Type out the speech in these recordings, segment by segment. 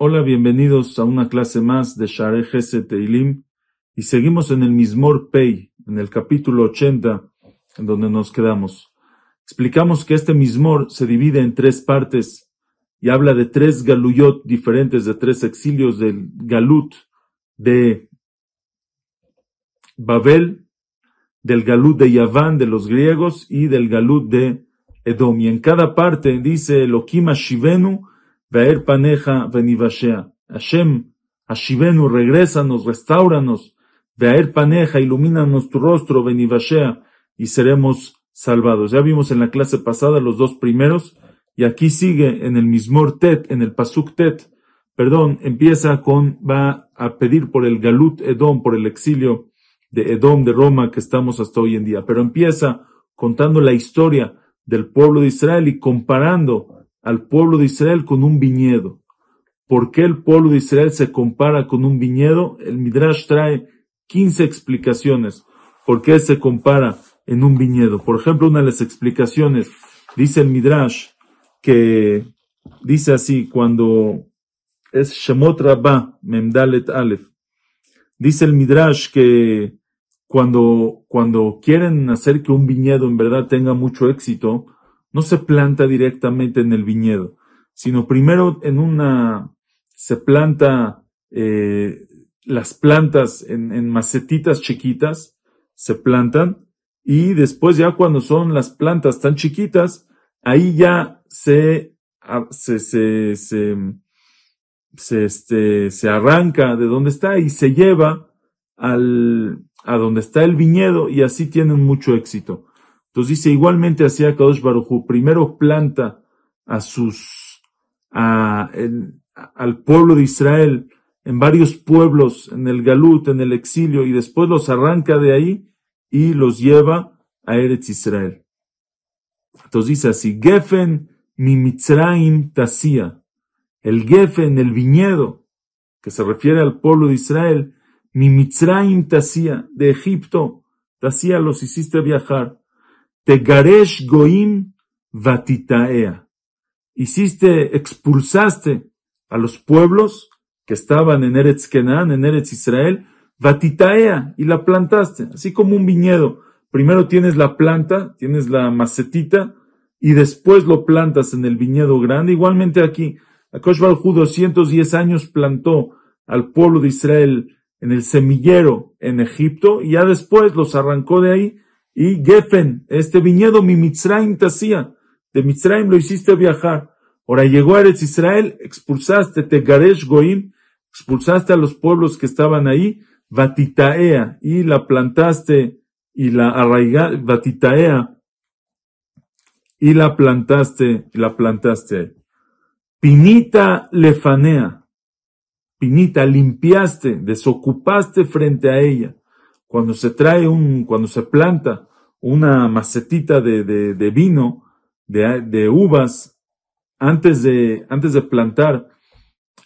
Hola, bienvenidos a una clase más de Share Gesed Teilim y seguimos en el Mismor Pei, en el capítulo 80, en donde nos quedamos. Explicamos que este Mismor se divide en tres partes y habla de tres galuyot diferentes, de tres exilios del galut de Babel, del galut de Yaván de los griegos y del galut de Edom. Y en cada parte dice Elohim Shivenu, Veer paneja venivashea. Hashem, Hashivenu, regrésanos, restauranos. Veer paneja, ilumínanos tu rostro, venivashea, y seremos salvados. Ya vimos en la clase pasada los dos primeros, y aquí sigue en el Mismor Tet, en el Pasuk Tet, perdón, empieza con, va a pedir por el Galut Edom, por el exilio de Edom de Roma que estamos hasta hoy en día. Pero empieza contando la historia del pueblo de Israel y comparando al pueblo de Israel con un viñedo. ¿Por qué el pueblo de Israel se compara con un viñedo? El Midrash trae 15 explicaciones. ¿Por qué se compara en un viñedo? Por ejemplo, una de las explicaciones, dice el Midrash, que dice así, cuando es Shemot Rabbah, Memdalet Aleph, dice el Midrash que cuando, cuando quieren hacer que un viñedo en verdad tenga mucho éxito, no se planta directamente en el viñedo, sino primero en una, se planta eh, las plantas en, en, macetitas chiquitas, se plantan, y después ya cuando son las plantas tan chiquitas, ahí ya se, se, se, se, se, este, se arranca de donde está y se lleva al, a donde está el viñedo y así tienen mucho éxito. Entonces dice, igualmente hacía Kadosh Baruchu, primero planta a sus, a, al pueblo de Israel, en varios pueblos, en el Galut, en el exilio, y después los arranca de ahí y los lleva a Eretz Israel. Entonces dice así, Gefen mi Mitzraim tasía, el Gefen, el viñedo, que se refiere al pueblo de Israel, mi Mitzraim tasía, de Egipto, tasía los hiciste viajar. Tegaresh Goim Vatitaea. Hiciste, expulsaste a los pueblos que estaban en Eretz Kenan, en Eretz Israel, Vatitaea, y la plantaste, así como un viñedo. Primero tienes la planta, tienes la macetita, y después lo plantas en el viñedo grande. Igualmente aquí, Akosh Baljú 210 años plantó al pueblo de Israel en el semillero en Egipto, y ya después los arrancó de ahí y Gefen, este viñedo, mi Mitzrayim te hacía. De Mitzrayim lo hiciste viajar. Ahora llegó a Eretz Israel, expulsaste Tegaresh Goim, expulsaste a los pueblos que estaban ahí, Vatitaea, y la plantaste, y la arraigaste, Vatitaea, y la plantaste, la plantaste. Pinita lefanea, pinita, limpiaste, desocupaste frente a ella. Cuando se trae un, cuando se planta una macetita de, de, vino, de, de, uvas, antes de, antes de plantar,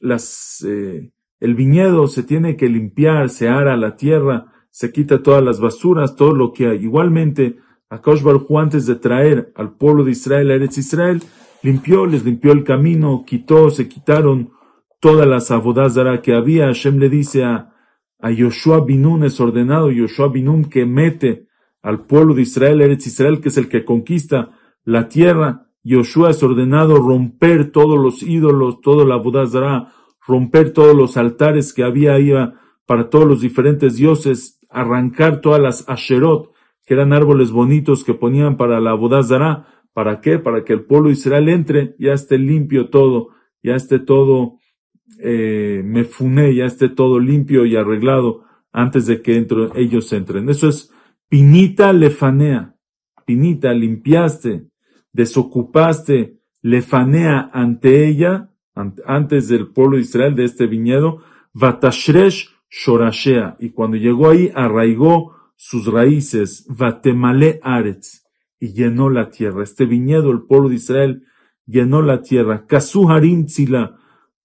las, eh, el viñedo se tiene que limpiar, se ara la tierra, se quita todas las basuras, todo lo que hay. Igualmente, Baruj antes de traer al pueblo de Israel a Eretz Israel, limpió, les limpió el camino, quitó, se quitaron todas las abodazara que había. Hashem le dice a, a Yoshua Binun, es ordenado Yoshua Binun que mete al pueblo de Israel, Eretz Israel, que es el que conquista la tierra. Yoshua es ordenado romper todos los ídolos, todo la Budazara, romper todos los altares que había ahí para todos los diferentes dioses, arrancar todas las Asherot, que eran árboles bonitos que ponían para la Budazara. ¿Para qué? Para que el pueblo de Israel entre, ya esté limpio todo, ya esté todo, eh, me ya esté todo limpio y arreglado antes de que ellos entren. Eso es Pinita lefanea, pinita, limpiaste, desocupaste, lefanea ante ella, antes del pueblo de Israel, de este viñedo, vatashresh shorashea, y cuando llegó ahí arraigó sus raíces, vatemale aretz, y llenó la tierra. Este viñedo, el pueblo de Israel, llenó la tierra. Tzila,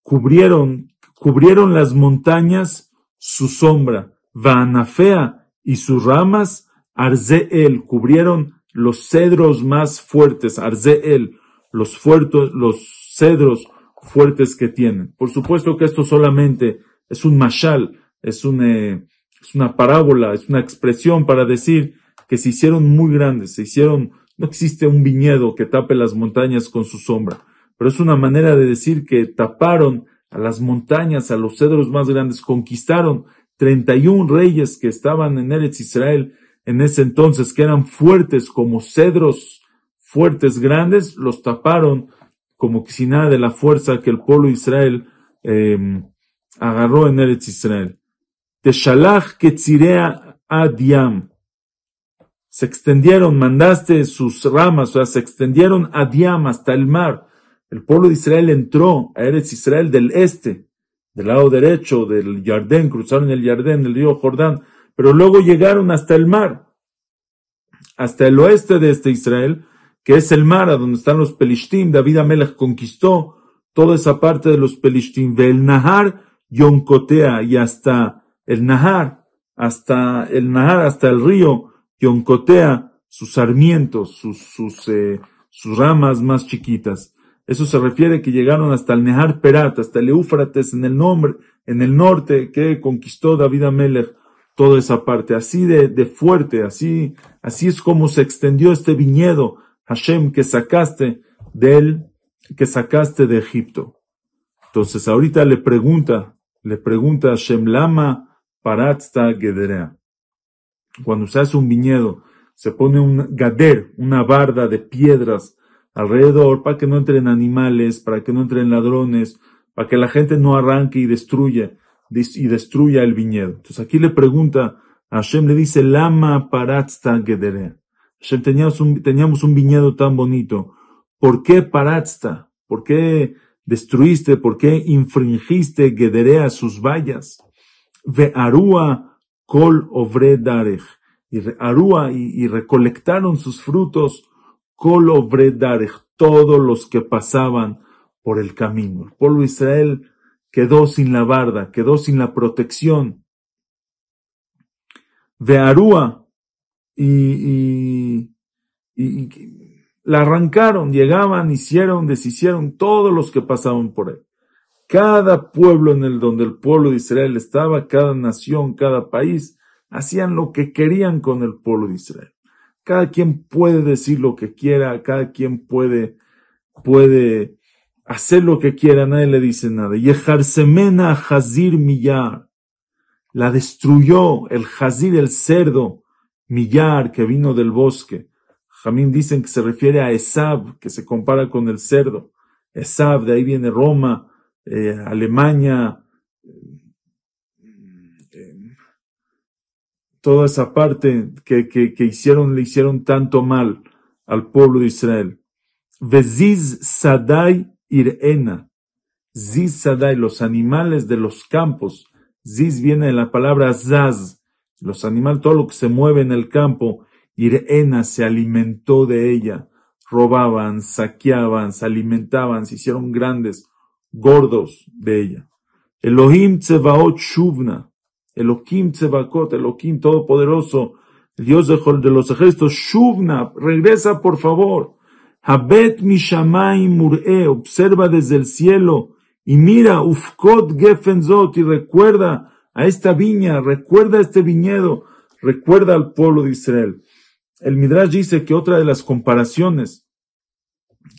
cubrieron, cubrieron las montañas su sombra, vaanafea, y sus ramas Arzeel cubrieron los cedros más fuertes, Arzeel, los, fuertes, los cedros fuertes que tienen. Por supuesto que esto solamente es un mashal, es, un, eh, es una parábola, es una expresión para decir que se hicieron muy grandes, se hicieron, no existe un viñedo que tape las montañas con su sombra, pero es una manera de decir que taparon a las montañas, a los cedros más grandes, conquistaron 31 reyes que estaban en Eretz Israel en ese entonces, que eran fuertes como cedros fuertes grandes, los taparon como que si nada de la fuerza que el pueblo de Israel eh, agarró en Eretz Israel. Teshalach Ketzirea Adiam. Se extendieron, mandaste sus ramas, o sea, se extendieron a Diam hasta el mar. El pueblo de Israel entró a Eretz Israel del este, del lado derecho del Jardén, cruzaron el Jardén, el río Jordán, pero luego llegaron hasta el mar, hasta el oeste de este Israel, que es el mar a donde están los Pelishtim. David Amelech conquistó toda esa parte de los Pelishtim, el Nahar Yoncotea y hasta el Nahar, hasta el Nahar, hasta el río Yoncotea, sus sarmientos, sus, sus, eh, sus ramas más chiquitas. Eso se refiere que llegaron hasta el Nehar Perat, hasta el Éufrates en el nombre, en el norte que conquistó David Amelech toda esa parte, así de, de fuerte, así, así es como se extendió este viñedo, Hashem, que sacaste de él, que sacaste de Egipto. Entonces ahorita le pregunta, le pregunta a Hashem, Lama Paratzta Gederea. Cuando se hace un viñedo, se pone un gader, una barda de piedras alrededor para que no entren animales, para que no entren ladrones, para que la gente no arranque y destruya y destruya el viñedo. Entonces aquí le pregunta, a Hashem le dice, Lama Paratzta Gederea. Hashem, teníamos un, teníamos un viñedo tan bonito. ¿Por qué Paratzta? ¿Por qué destruiste? ¿Por qué infringiste Gederea sus vallas? Ve Arúa Kol Ovre Darech. Y Arúa y, y, recolectaron sus frutos Kol Ovre Darech. Todos los que pasaban por el camino. El pueblo de Israel quedó sin la barda, quedó sin la protección. De Arúa y, y, la arrancaron, llegaban, hicieron, deshicieron todos los que pasaban por él. Cada pueblo en el donde el pueblo de Israel estaba, cada nación, cada país, hacían lo que querían con el pueblo de Israel. Cada quien puede decir lo que quiera, cada quien puede, puede hacer lo que quiera, nadie le dice nada. Y Yeharsemena Hazir Millar, la destruyó el Hazir, el cerdo, Millar, que vino del bosque. Jamín dicen que se refiere a Esab, que se compara con el cerdo. Esab, de ahí viene Roma, eh, Alemania, eh, toda esa parte que, que, hicieron, le hicieron tanto mal al pueblo de Israel. Veziz Sadai Irena. Ziz Sadai, los animales de los campos. Ziz viene de la palabra Zaz. Los animales, todo lo que se mueve en el campo. Irena se alimentó de ella. Robaban, saqueaban, se alimentaban, se hicieron grandes, gordos de ella. Elohim Tsevaot Shuvna. Elohim Tsevakot, Elohim Todopoderoso, Dios de los ejércitos, Shuvna, regresa por favor. Habet mishamay mur'e, observa desde el cielo y mira, ufkot gefenzot, y recuerda a esta viña, recuerda a este viñedo, recuerda al pueblo de Israel. El Midrash dice que otra de las comparaciones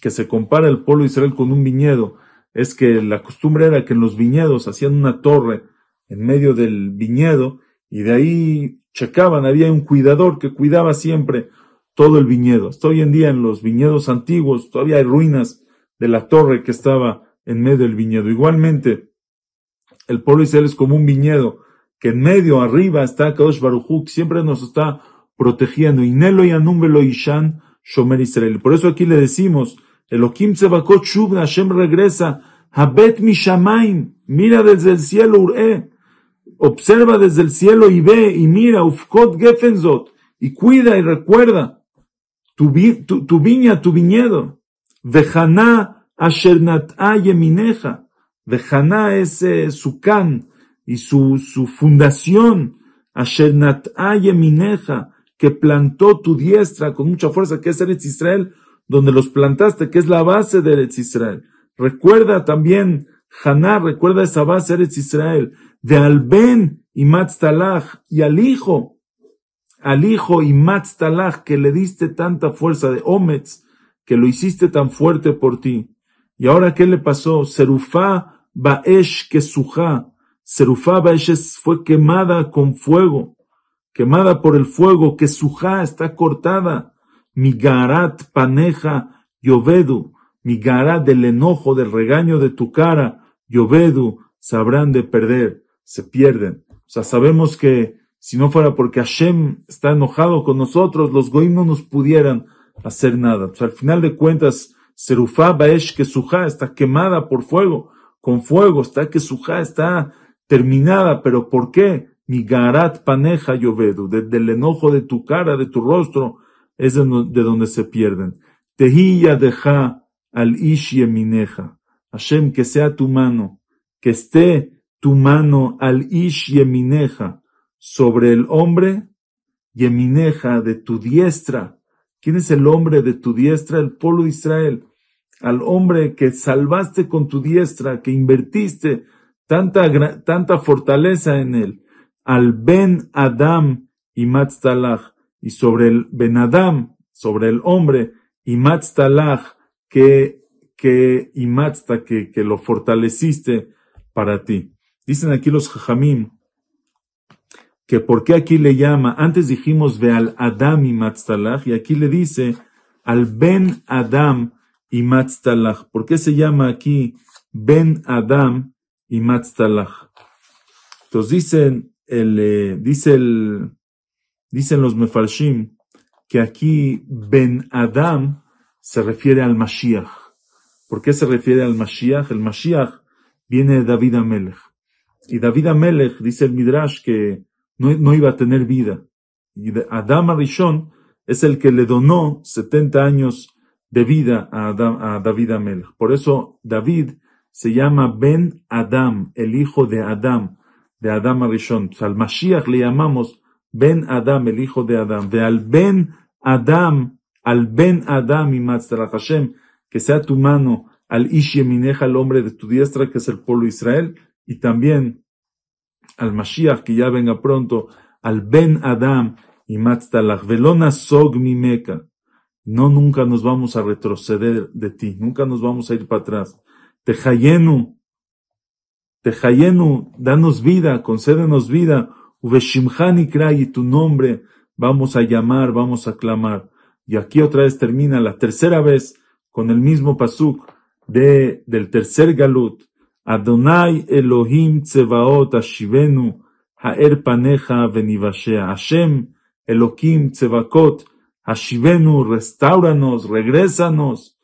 que se compara el pueblo de Israel con un viñedo es que la costumbre era que en los viñedos hacían una torre en medio del viñedo y de ahí checaban, había un cuidador que cuidaba siempre todo el viñedo. Hasta hoy en día en los viñedos antiguos todavía hay ruinas de la torre que estaba en medio del viñedo. Igualmente, el pueblo Israel es como un viñedo que en medio, arriba está Kadosh Baruchuk, siempre nos está protegiendo. Inelo y Anumbelo Ishan Shomer Israel. Por eso aquí le decimos, Elohim Tzevakot Shubna, Hashem regresa, Habet Mishamaim, mira desde el cielo, Ure, observa desde el cielo y ve y mira, Ufkot Gefenzot, y cuida y recuerda tu, viña, tu viñedo. Vejaná ashernat yemineja. Vejaná es eh, su can y su, su fundación. Ashernat yemineja. que plantó tu diestra con mucha fuerza, que es Eretz Israel, donde los plantaste, que es la base de Eretz Israel. Recuerda también, Haná, recuerda esa base Eretz Israel, de Alben y Matztalach, y al hijo, al hijo y Matztalach, que le diste tanta fuerza de Ometz, que lo hiciste tan fuerte por ti. Y ahora, ¿qué le pasó? Serufá Baesh Kesujá. Serufá Baesh fue quemada con fuego, quemada por el fuego, Kesujá está cortada. Migarat Paneja Yovedu. Migarat del enojo, del regaño de tu cara, Yovedu, sabrán de perder, se pierden. O sea, sabemos que si no fuera porque Hashem está enojado con nosotros, los goim no nos pudieran hacer nada. al final de cuentas, Serufá Baesh Kesujá está quemada por fuego, con fuego, está Kesujá, está terminada, pero ¿por qué? Mi garat paneja yovedu, desde el enojo de tu cara, de tu rostro, es de, donde se pierden. Tehilla deja al ish yemineja. Hashem, que sea tu mano, que esté tu mano al ish yemineja, sobre el hombre, yemineja de tu diestra, ¿Quién es el hombre de tu diestra? El pueblo de Israel. Al hombre que salvaste con tu diestra, que invertiste tanta, tanta fortaleza en él. Al Ben Adam y Matztalach. Y sobre el Ben Adam, sobre el hombre, y Matztalach, que, que, y que, que lo fortaleciste para ti. Dicen aquí los Jajamim, que por qué aquí le llama, antes dijimos ve al Adam y Matztalach, y aquí le dice al Ben Adam y Matztalach. ¿Por qué se llama aquí Ben Adam y Matztalach? Entonces dicen, el, eh, dice el, dicen los Mefarshim que aquí Ben Adam se refiere al Mashiach. ¿Por qué se refiere al Mashiach? El Mashiach viene de David Amelech. Y David Amelech dice el Midrash que no, iba a tener vida. Y Adam Arishon es el que le donó 70 años de vida a, a David Amel. Por eso David se llama Ben Adam, el hijo de Adam, de Adam Arishon. al Mashiach le llamamos Ben Adam, el hijo de Adam. De al Ben Adam, al Ben Adam y Hashem, que sea tu mano, al Ish el hombre de tu diestra, que es el pueblo de Israel, y también al Mashiach que ya venga pronto, al Ben Adam y Matztalach, velona sog mi meca. No, nunca nos vamos a retroceder de ti, nunca nos vamos a ir para atrás. Tejayenu, Tejayenu, danos vida, concédenos vida. Y tu nombre vamos a llamar, vamos a clamar. Y aquí otra vez termina la tercera vez con el mismo pasuk de, del tercer galut. Adonai Elohim Tzevaot Ashivenu Ha'er Paneja Venivashea. Hashem Elohim Tzevakot Ashivenu, restauranos, regrésanos.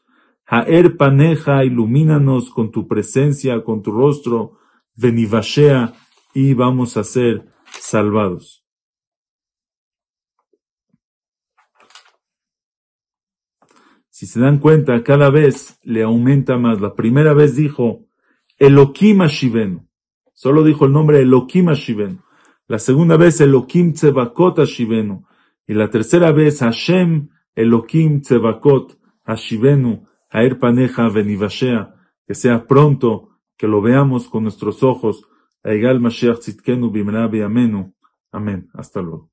Ha'er Paneja, ilumínanos con tu presencia, con tu rostro. Venivashea y vamos a ser salvados. Si se dan cuenta, cada vez le aumenta más. La primera vez dijo, Elohim Ashivenu. Solo dijo el nombre Elohim Ashivenu. La segunda vez Elohim Tzevakot Ashivenu. Y la tercera vez Hashem Elohim Tzevakot Ashivenu. Aer Paneja Venivashea. Que sea pronto, que lo veamos con nuestros ojos. היגאל משיח צדקנו במלאה בימינו, אמן. אז תלוי.